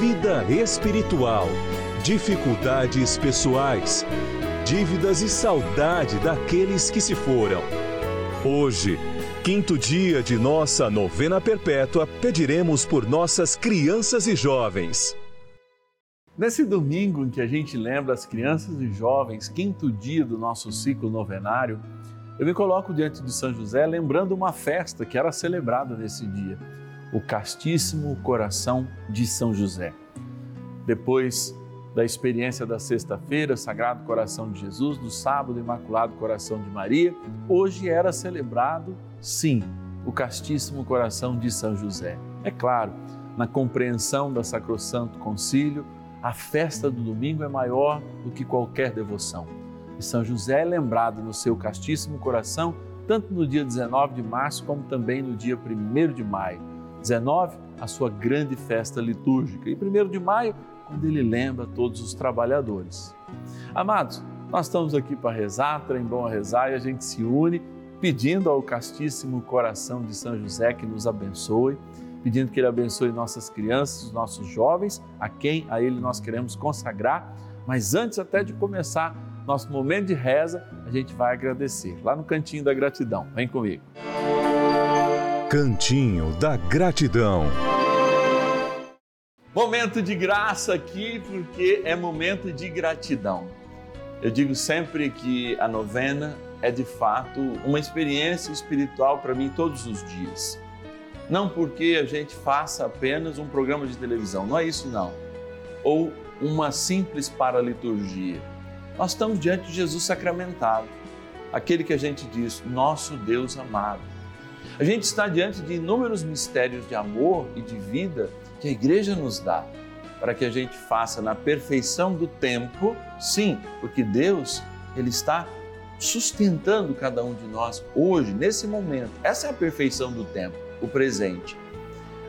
vida espiritual, dificuldades pessoais, dívidas e saudade daqueles que se foram. Hoje, quinto dia de nossa novena perpétua, pediremos por nossas crianças e jovens. Nesse domingo em que a gente lembra as crianças e jovens, quinto dia do nosso ciclo novenário, eu me coloco diante de São José lembrando uma festa que era celebrada nesse dia o castíssimo coração de São José. Depois da experiência da sexta-feira, Sagrado Coração de Jesus, do sábado, Imaculado Coração de Maria, hoje era celebrado, sim, o castíssimo coração de São José. É claro, na compreensão da Sacrosanto Concílio, a festa do domingo é maior do que qualquer devoção. E São José é lembrado no seu castíssimo coração, tanto no dia 19 de março como também no dia 1 de maio 19, a sua grande festa litúrgica. E 1 de maio, quando ele lembra todos os trabalhadores. Amados, nós estamos aqui para rezar, trem bom a rezar, e a gente se une pedindo ao castíssimo coração de São José que nos abençoe, pedindo que ele abençoe nossas crianças, nossos jovens, a quem a ele nós queremos consagrar. Mas antes até de começar nosso momento de reza, a gente vai agradecer lá no cantinho da gratidão. Vem comigo. Cantinho da Gratidão. Momento de graça aqui, porque é momento de gratidão. Eu digo sempre que a novena é de fato uma experiência espiritual para mim todos os dias. Não porque a gente faça apenas um programa de televisão, não é isso não. Ou uma simples paraliturgia. Nós estamos diante de Jesus sacramentado, aquele que a gente diz, nosso Deus amado a gente está diante de inúmeros mistérios de amor e de vida que a igreja nos dá, para que a gente faça na perfeição do tempo, sim, porque Deus, ele está sustentando cada um de nós hoje, nesse momento. Essa é a perfeição do tempo, o presente.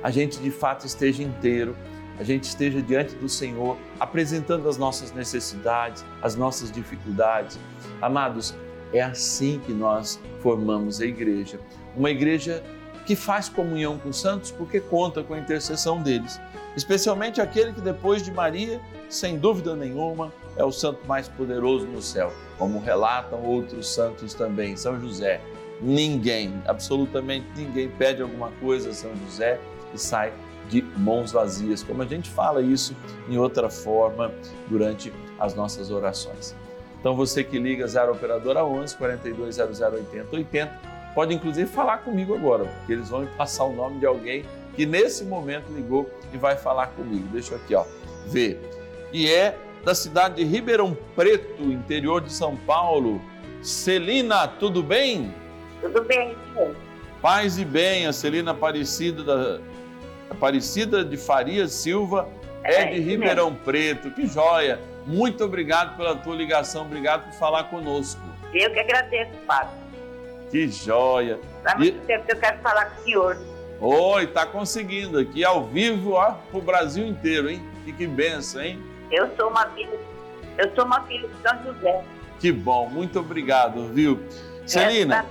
A gente de fato esteja inteiro, a gente esteja diante do Senhor, apresentando as nossas necessidades, as nossas dificuldades. Amados, é assim que nós formamos a igreja uma igreja que faz comunhão com os santos porque conta com a intercessão deles, especialmente aquele que depois de Maria, sem dúvida nenhuma, é o santo mais poderoso no céu, como relatam outros santos também, São José. Ninguém, absolutamente ninguém pede alguma coisa a São José e sai de mãos vazias, como a gente fala isso em outra forma durante as nossas orações. Então você que liga 0 operadora 11 4200 80 80 pode inclusive falar comigo agora, porque eles vão me passar o nome de alguém que nesse momento ligou e vai falar comigo. Deixa eu aqui, ó, ver. E é da cidade de Ribeirão Preto, interior de São Paulo. Celina, tudo bem? Tudo bem, senhor. Paz e bem, a Celina Aparecida, da, Aparecida de Faria Silva é, é de Ribeirão mesmo. Preto. Que joia! Muito obrigado pela tua ligação, obrigado por falar conosco. Eu que agradeço, Padre. Que joia! Há muito e... tempo que eu quero falar com o senhor. Oi, tá conseguindo aqui ao vivo, ó, pro Brasil inteiro, hein? Que, que benção, hein? Eu sou uma filha, eu sou uma filha de São José. Que bom, muito obrigado, viu? Celina,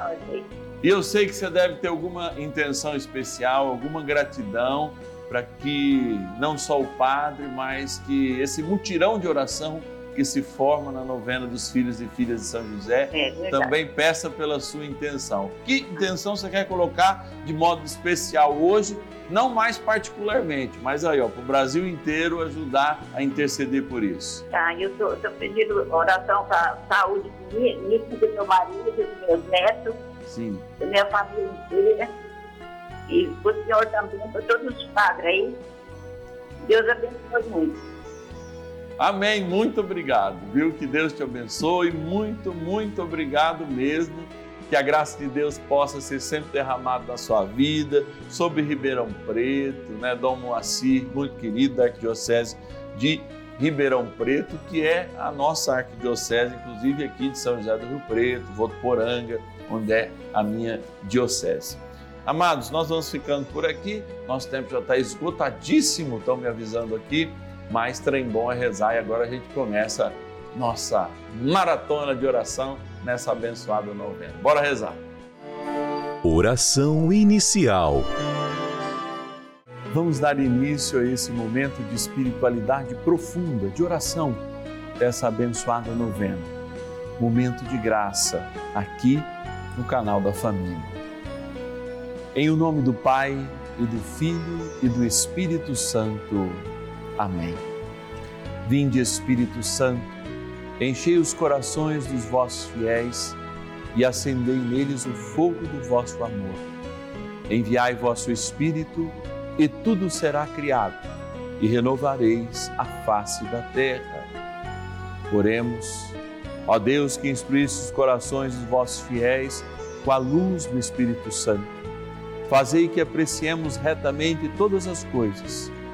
E eu sei que você deve ter alguma intenção especial, alguma gratidão para que não só o padre, mas que esse mutirão de oração que se forma na novena dos filhos e filhas de São José, É também peça pela sua intenção. Que intenção você quer colocar de modo especial hoje? Não mais particularmente, mas aí, ó, para o Brasil inteiro ajudar a interceder por isso. Tá, eu estou pedindo oração para a saúde de mim, do meu marido, dos meus netos, Sim. da minha família inteira. E para o senhor também, para todos os padres aí. Deus abençoe muito. Amém. Muito obrigado, viu? Que Deus te abençoe. Muito, muito obrigado mesmo. Que a graça de Deus possa ser sempre derramada na sua vida, sobre Ribeirão Preto, né? Dom Moacir, muito querido da Arquidiocese de Ribeirão Preto, que é a nossa arquidiocese, inclusive aqui de São José do Rio Preto, Votuporanga, onde é a minha diocese. Amados, nós vamos ficando por aqui. Nosso tempo já está esgotadíssimo, estão me avisando aqui mas trem bom é rezar e agora a gente começa nossa maratona de oração nessa abençoada novena. Bora rezar. Oração inicial. Vamos dar início a esse momento de espiritualidade profunda, de oração dessa abençoada novena. Momento de graça aqui no canal da família. Em o nome do Pai e do Filho e do Espírito Santo. Amém. Vinde, Espírito Santo, enchei os corações dos vossos fiéis e acendei neles o fogo do vosso amor. Enviai vosso Espírito e tudo será criado e renovareis a face da terra. Oremos, ó Deus que instruísse os corações dos vossos fiéis com a luz do Espírito Santo. Fazei que apreciemos retamente todas as coisas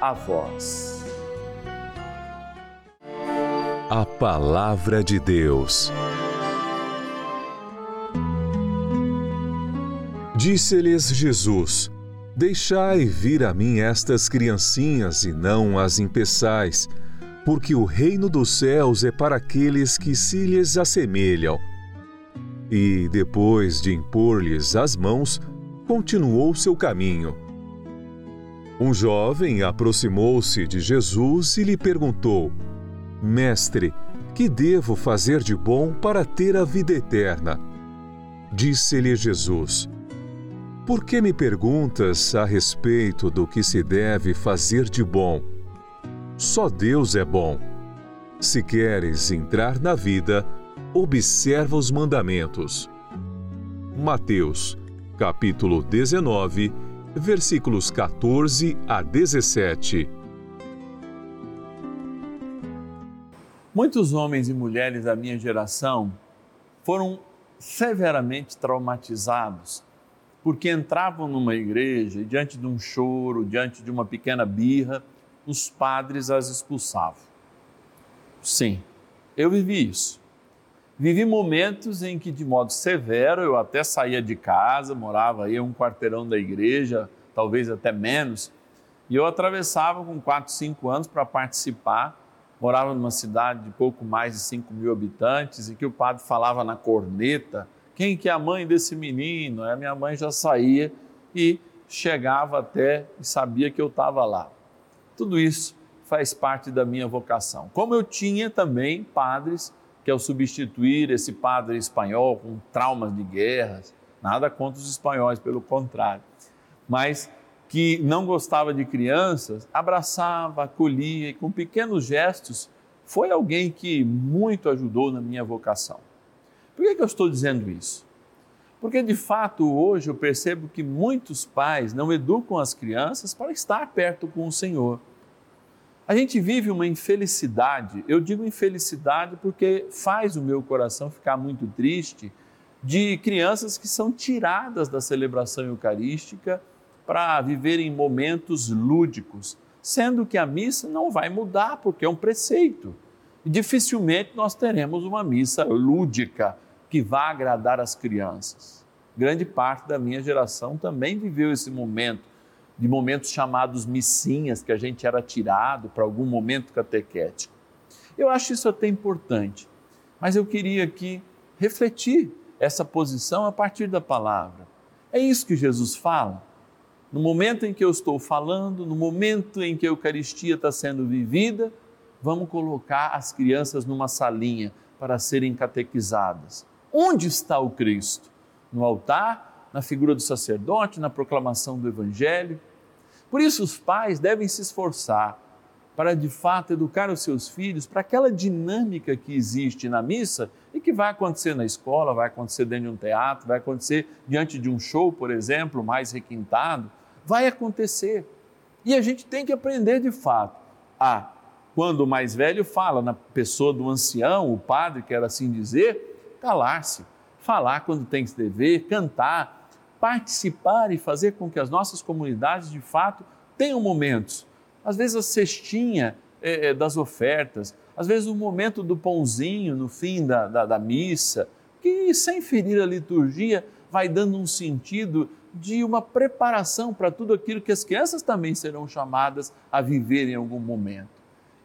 a vós. A Palavra de Deus. Disse-lhes Jesus: Deixai vir a mim estas criancinhas e não as impeçais, porque o reino dos céus é para aqueles que se lhes assemelham. E, depois de impor-lhes as mãos, continuou seu caminho. Um jovem aproximou-se de Jesus e lhe perguntou: Mestre, que devo fazer de bom para ter a vida eterna? Disse-lhe Jesus: Por que me perguntas a respeito do que se deve fazer de bom? Só Deus é bom. Se queres entrar na vida, observa os mandamentos. Mateus, capítulo 19, versículos 14 a 17. Muitos homens e mulheres da minha geração foram severamente traumatizados porque entravam numa igreja e, diante de um choro, diante de uma pequena birra, os padres as expulsavam. Sim, eu vivi isso. Vivi momentos em que, de modo severo, eu até saía de casa, morava aí um quarteirão da igreja, talvez até menos, E eu atravessava com 4, 5 anos para participar. Morava numa cidade de pouco mais de 5 mil habitantes e que o padre falava na corneta quem que é a mãe desse menino? A minha mãe já saía e chegava até e sabia que eu estava lá. Tudo isso faz parte da minha vocação. Como eu tinha também padres que ao substituir esse padre espanhol com traumas de guerras, nada contra os espanhóis, pelo contrário, mas que não gostava de crianças, abraçava, acolhia e com pequenos gestos foi alguém que muito ajudou na minha vocação. Por que, que eu estou dizendo isso? Porque de fato hoje eu percebo que muitos pais não educam as crianças para estar perto com o Senhor. A gente vive uma infelicidade, eu digo infelicidade porque faz o meu coração ficar muito triste de crianças que são tiradas da celebração eucarística para viverem momentos lúdicos, sendo que a missa não vai mudar porque é um preceito. E dificilmente nós teremos uma missa lúdica que vá agradar as crianças. Grande parte da minha geração também viveu esse momento de momentos chamados missinhas, que a gente era tirado para algum momento catequético. Eu acho isso até importante, mas eu queria aqui refletir essa posição a partir da palavra. É isso que Jesus fala. No momento em que eu estou falando, no momento em que a Eucaristia está sendo vivida, vamos colocar as crianças numa salinha para serem catequizadas. Onde está o Cristo? No altar? Na figura do sacerdote, na proclamação do Evangelho. Por isso, os pais devem se esforçar para de fato educar os seus filhos para aquela dinâmica que existe na missa e que vai acontecer na escola, vai acontecer dentro de um teatro, vai acontecer diante de um show, por exemplo, mais requintado, vai acontecer. E a gente tem que aprender de fato a, quando o mais velho fala na pessoa do ancião, o padre, quer assim dizer, calar-se, falar quando tem que se dever, cantar, participar e fazer com que as nossas comunidades, de fato, tenham momentos. Às vezes a cestinha é, é, das ofertas, às vezes o momento do pãozinho no fim da, da, da missa, que sem ferir a liturgia vai dando um sentido de uma preparação para tudo aquilo que as crianças também serão chamadas a viver em algum momento.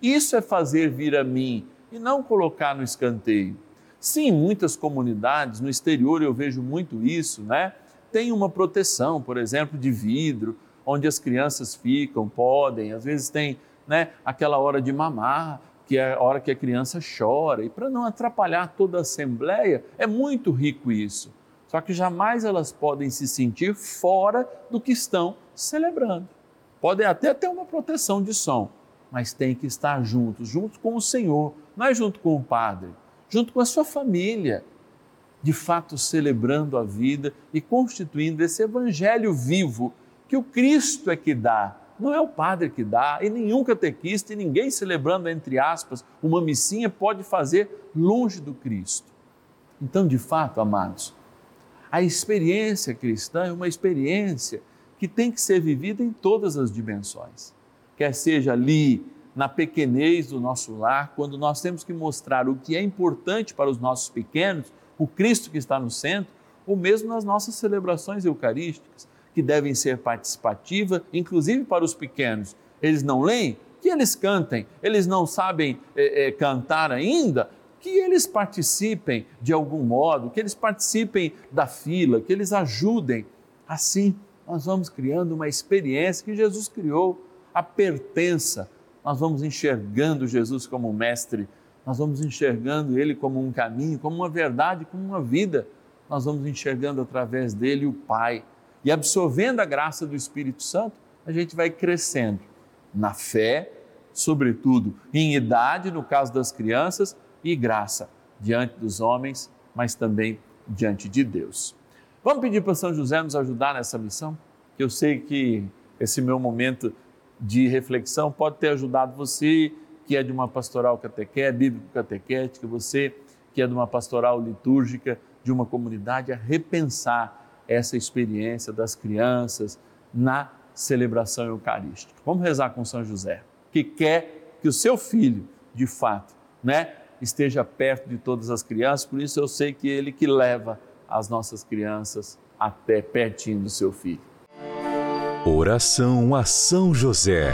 Isso é fazer vir a mim e não colocar no escanteio. Sim, muitas comunidades, no exterior eu vejo muito isso, né? Tem uma proteção, por exemplo, de vidro, onde as crianças ficam, podem, às vezes tem né, aquela hora de mamar, que é a hora que a criança chora, e para não atrapalhar toda a assembleia, é muito rico isso. Só que jamais elas podem se sentir fora do que estão celebrando. Podem até ter uma proteção de som, mas tem que estar juntos, junto com o Senhor, não é junto com o Padre, junto com a sua família, de fato celebrando a vida e constituindo esse evangelho vivo que o Cristo é que dá, não é o padre que dá, e nenhum catequista e ninguém celebrando, entre aspas, uma missinha pode fazer longe do Cristo. Então, de fato, amados, a experiência cristã é uma experiência que tem que ser vivida em todas as dimensões, quer seja ali na pequenez do nosso lar, quando nós temos que mostrar o que é importante para os nossos pequenos o Cristo que está no centro, ou mesmo nas nossas celebrações eucarísticas, que devem ser participativas, inclusive para os pequenos. Eles não leem? Que eles cantem. Eles não sabem é, é, cantar ainda? Que eles participem de algum modo, que eles participem da fila, que eles ajudem. Assim, nós vamos criando uma experiência que Jesus criou, a pertença. Nós vamos enxergando Jesus como mestre nós vamos enxergando Ele como um caminho, como uma verdade, como uma vida. Nós vamos enxergando através dele o Pai. E absorvendo a graça do Espírito Santo, a gente vai crescendo na fé, sobretudo em idade, no caso das crianças, e graça diante dos homens, mas também diante de Deus. Vamos pedir para São José nos ajudar nessa missão? Eu sei que esse meu momento de reflexão pode ter ajudado você que é de uma pastoral catequé, bíblico-catequética, você que é de uma pastoral litúrgica, de uma comunidade, a repensar essa experiência das crianças na celebração eucarística. Vamos rezar com São José, que quer que o seu filho, de fato, né, esteja perto de todas as crianças, por isso eu sei que ele que leva as nossas crianças até pertinho do seu filho. Oração a São José.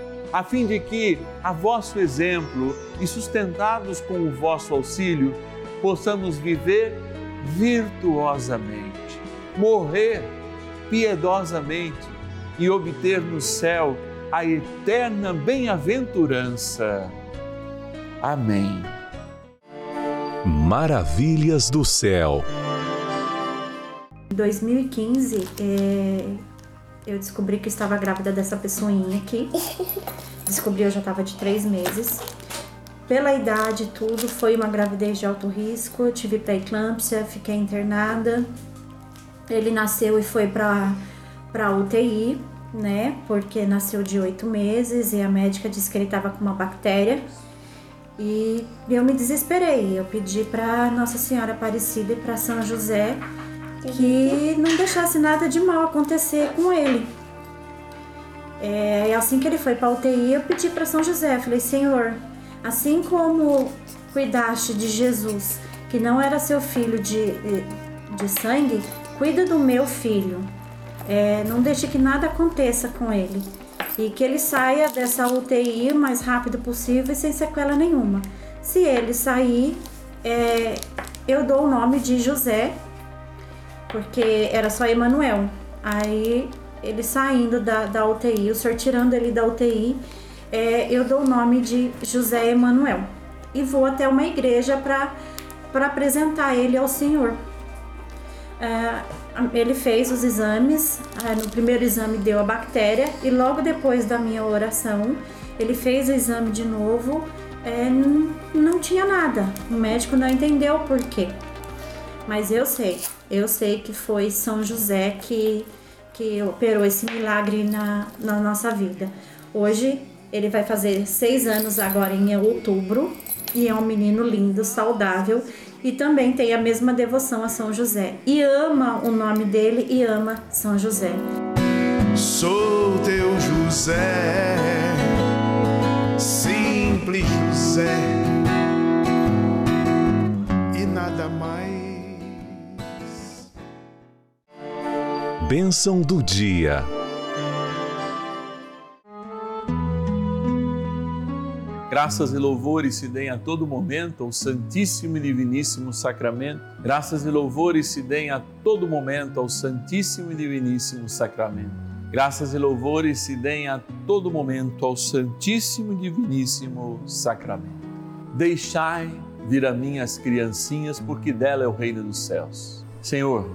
a fim de que, a vosso exemplo e sustentados com o vosso auxílio, possamos viver virtuosamente, morrer piedosamente e obter no céu a eterna bem-aventurança. Amém. Maravilhas do céu. Em 2015, é, eu descobri que estava grávida dessa pessoinha aqui. Descobri, eu já estava de três meses. Pela idade tudo, foi uma gravidez de alto risco. Eu tive pré-eclâmpsia, fiquei internada. Ele nasceu e foi para para UTI, né? Porque nasceu de oito meses e a médica disse que ele estava com uma bactéria e eu me desesperei. Eu pedi para Nossa Senhora Aparecida e para São José que não deixasse nada de mal acontecer com ele. É, assim que ele foi para UTI, eu pedi para São José, falei: Senhor, assim como cuidaste de Jesus, que não era seu filho de, de sangue, cuida do meu filho. É, não deixe que nada aconteça com ele e que ele saia dessa UTI o mais rápido possível e sem sequela nenhuma. Se ele sair, é, eu dou o nome de José, porque era só Emanuel. Aí ele saindo da, da UTI, o senhor tirando ele da UTI, é, eu dou o nome de José Emanuel e vou até uma igreja para apresentar ele ao Senhor. É, ele fez os exames, ah, no primeiro exame deu a bactéria e logo depois da minha oração ele fez o exame de novo, é, não, não tinha nada. O médico não entendeu por quê. Mas eu sei, eu sei que foi São José que, que operou esse milagre na, na nossa vida. Hoje ele vai fazer seis anos agora em outubro e é um menino lindo, saudável e também tem a mesma devoção a São José. E ama o nome dele e ama São José. Sou teu José, simples José, e nada mais. Bênção do dia. Graças e louvores se deem a todo momento ao Santíssimo e Diviníssimo Sacramento. Graças e louvores se deem a todo momento ao Santíssimo e Diviníssimo Sacramento. Graças e louvores se deem a todo momento ao Santíssimo e Diviníssimo Sacramento. Deixai vir a mim as criancinhas, porque dela é o reino dos céus. Senhor,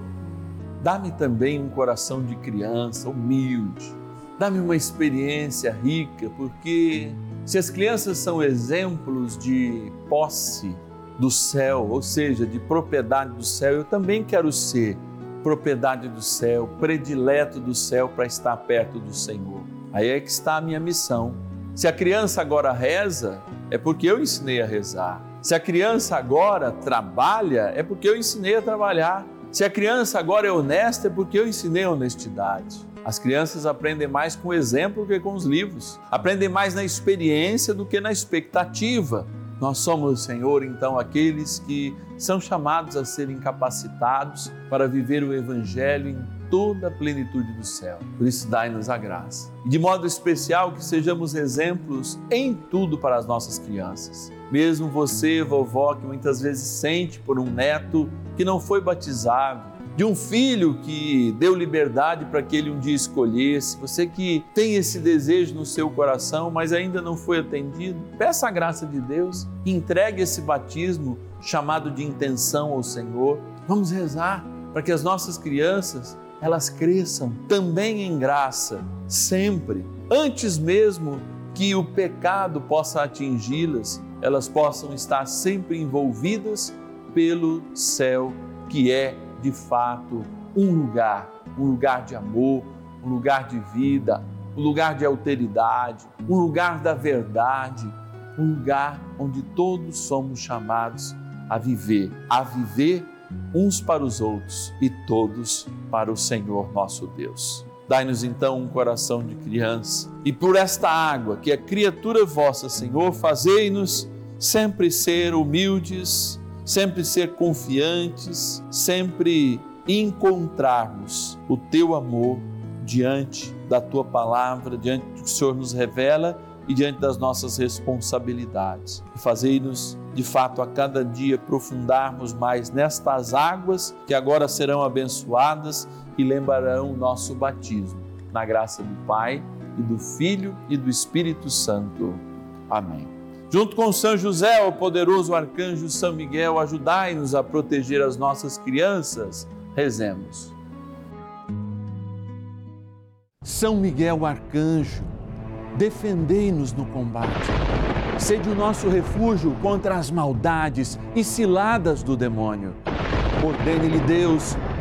dá-me também um coração de criança, humilde. Dá-me uma experiência rica, porque se as crianças são exemplos de posse do céu, ou seja, de propriedade do céu, eu também quero ser propriedade do céu, predileto do céu para estar perto do Senhor. Aí é que está a minha missão. Se a criança agora reza, é porque eu ensinei a rezar. Se a criança agora trabalha, é porque eu ensinei a trabalhar. Se a criança agora é honesta, é porque eu ensinei honestidade. As crianças aprendem mais com o exemplo do que com os livros, aprendem mais na experiência do que na expectativa. Nós somos, Senhor, então, aqueles que são chamados a serem capacitados para viver o Evangelho em toda a plenitude do céu. Por isso, dai-nos a graça. E de modo especial, que sejamos exemplos em tudo para as nossas crianças. Mesmo você, vovó, que muitas vezes sente por um neto que não foi batizado, de um filho que deu liberdade para que ele um dia escolhesse, você que tem esse desejo no seu coração, mas ainda não foi atendido, peça a graça de Deus, entregue esse batismo chamado de intenção ao Senhor. Vamos rezar para que as nossas crianças elas cresçam também em graça, sempre, antes mesmo que o pecado possa atingi-las, elas possam estar sempre envolvidas pelo céu que é de fato um lugar, um lugar de amor, um lugar de vida, um lugar de alteridade, um lugar da verdade, um lugar onde todos somos chamados a viver, a viver uns para os outros e todos para o Senhor nosso Deus. Dai-nos então um coração de criança e por esta água que é criatura vossa, Senhor, fazei-nos sempre ser humildes, sempre ser confiantes, sempre encontrarmos o teu amor diante da tua palavra, diante do que o Senhor nos revela e diante das nossas responsabilidades. Fazei-nos, de fato, a cada dia aprofundarmos mais nestas águas que agora serão abençoadas e lembrarão o nosso batismo. Na graça do Pai e do Filho e do Espírito Santo. Amém. Junto com São José, o poderoso arcanjo São Miguel, ajudai-nos a proteger as nossas crianças. Rezemos. São Miguel arcanjo, defendei-nos no combate. Sede o nosso refúgio contra as maldades e ciladas do demônio. Ordene-lhe Deus,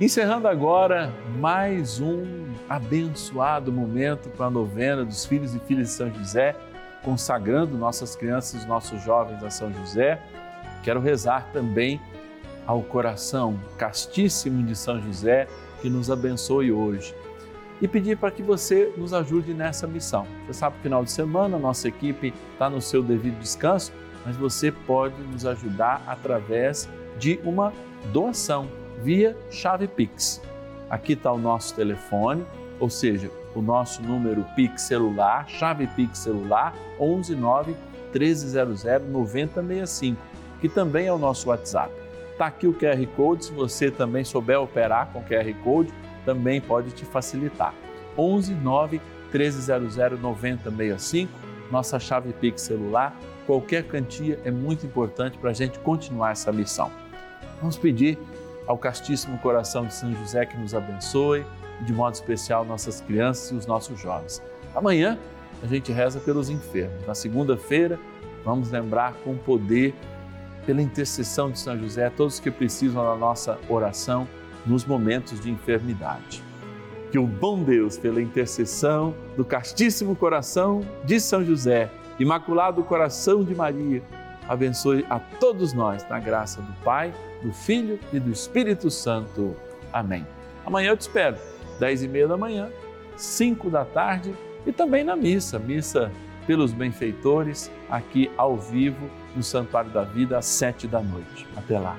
Encerrando agora mais um abençoado momento para a novena dos filhos e filhas de São José, consagrando nossas crianças nossos jovens a São José. Quero rezar também ao coração castíssimo de São José, que nos abençoe hoje. E pedir para que você nos ajude nessa missão. Você sabe que final de semana a nossa equipe está no seu devido descanso, mas você pode nos ajudar através de uma doação via chave Pix. Aqui está o nosso telefone, ou seja, o nosso número Pix celular, chave Pix celular 119 1300 9065, que também é o nosso WhatsApp. Está aqui o QR Code, se você também souber operar com QR Code, também pode te facilitar. 11 9 1300 9065, nossa chave Pix celular. Qualquer quantia é muito importante para a gente continuar essa missão. Vamos pedir ao castíssimo coração de São José que nos abençoe, de modo especial nossas crianças e os nossos jovens. Amanhã a gente reza pelos enfermos. Na segunda-feira, vamos lembrar com poder pela intercessão de São José, todos que precisam da nossa oração nos momentos de enfermidade. Que o bom Deus, pela intercessão do castíssimo coração de São José, imaculado coração de Maria, abençoe a todos nós na graça do Pai, do Filho e do Espírito Santo. Amém. Amanhã eu te espero, dez e meia da manhã, cinco da tarde e também na missa, missa pelos benfeitores, aqui ao vivo no Santuário da Vida às sete da noite. Até lá.